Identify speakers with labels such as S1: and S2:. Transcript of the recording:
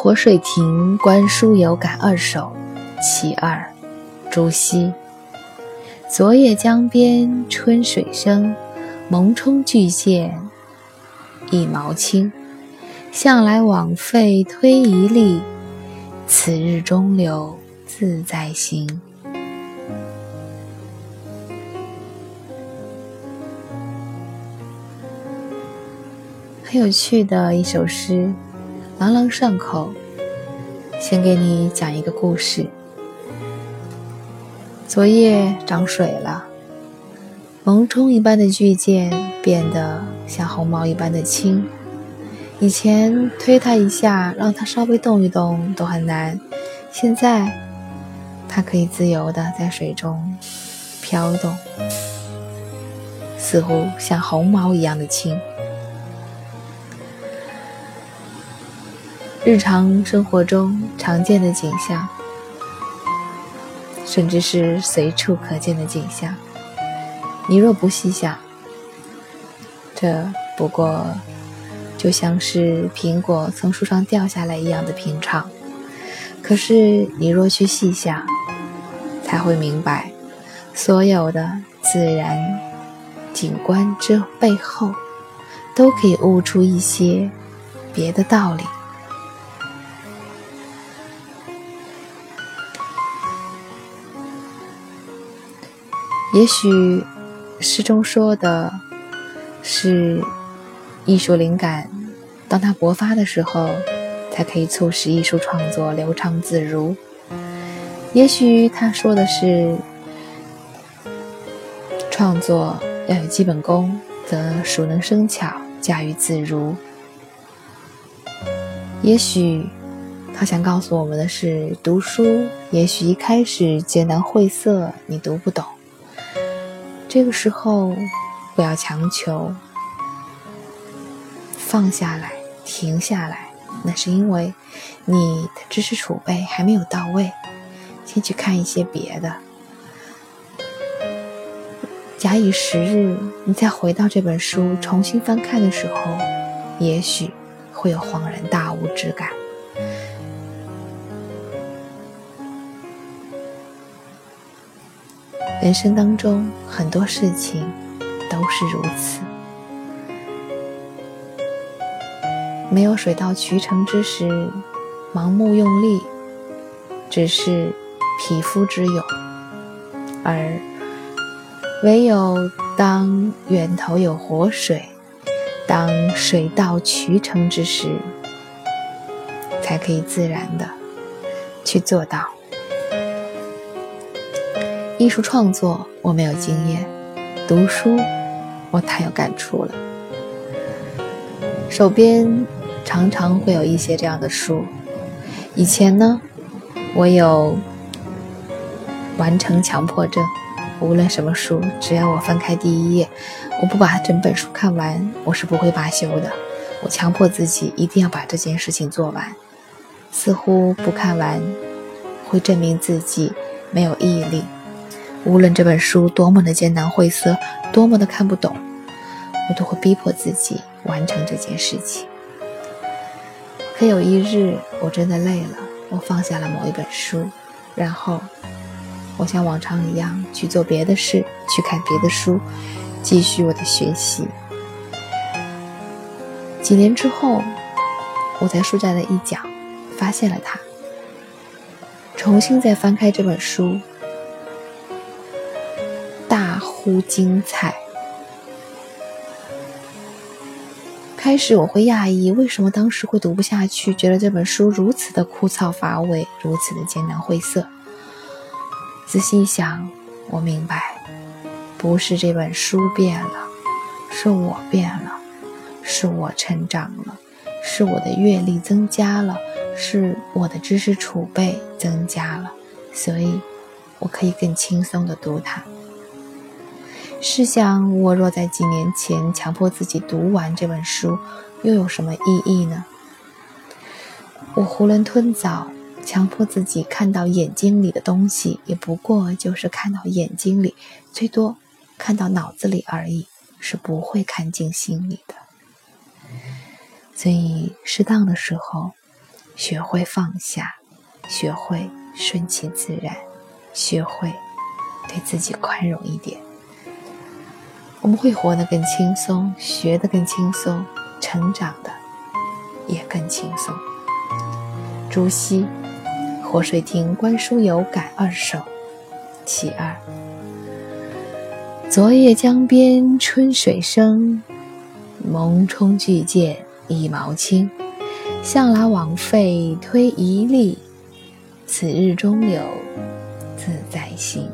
S1: 活水亭观书有感二首·其二，朱熹。昨夜江边春水生，艨艟巨舰一毛轻。向来枉费推移力，此日中流自在行。很有趣的一首诗，朗朗上口。先给你讲一个故事。昨夜涨水了，萌冲一般的巨舰变得像红毛一般的轻。以前推它一下，让它稍微动一动都很难，现在它可以自由的在水中飘动，似乎像红毛一样的轻。日常生活中常见的景象，甚至是随处可见的景象，你若不细想，这不过就像是苹果从树上掉下来一样的平常。可是你若去细想，才会明白，所有的自然景观之背后，都可以悟出一些别的道理。也许诗中说的是艺术灵感，当它勃发的时候，才可以促使艺术创作流畅自如。也许他说的是创作要有基本功，则熟能生巧，驾驭自如。也许他想告诉我们的是，读书也许一开始艰难晦涩，你读不懂。这个时候，不要强求，放下来，停下来。那是因为你的知识储备还没有到位，先去看一些别的。假以时日，你再回到这本书重新翻看的时候，也许会有恍然大悟之感。人生当中很多事情都是如此，没有水到渠成之时，盲目用力只是匹夫之勇；而唯有当源头有活水，当水到渠成之时，才可以自然的去做到。艺术创作我没有经验，读书我太有感触了。手边常常会有一些这样的书。以前呢，我有完成强迫症，无论什么书，只要我翻开第一页，我不把整本书看完，我是不会罢休的。我强迫自己一定要把这件事情做完，似乎不看完会证明自己没有毅力。无论这本书多么的艰难晦涩，多么的看不懂，我都会逼迫自己完成这件事情。可有一日，我真的累了，我放下了某一本书，然后我像往常一样去做别的事，去看别的书，继续我的学习。几年之后，我在书架的一角发现了它，重新再翻开这本书。不精彩。开始我会讶异，为什么当时会读不下去，觉得这本书如此的枯燥乏味，如此的艰难晦涩。仔细想，我明白，不是这本书变了，是我变了，是我成长了，是我的阅历增加了，是我的知识储备增加了，所以我可以更轻松的读它。试想，我若在几年前强迫自己读完这本书，又有什么意义呢？我囫囵吞枣，强迫自己看到眼睛里的东西，也不过就是看到眼睛里，最多看到脑子里而已，是不会看进心里的。所以，适当的时候，学会放下，学会顺其自然，学会对自己宽容一点。我们会活得更轻松，学得更轻松，成长的也更轻松。朱熹《活水亭观书有感二首·其二》：昨夜江边春水生，艨艟巨舰一毛轻。向来枉费推移力，此日中流自在心。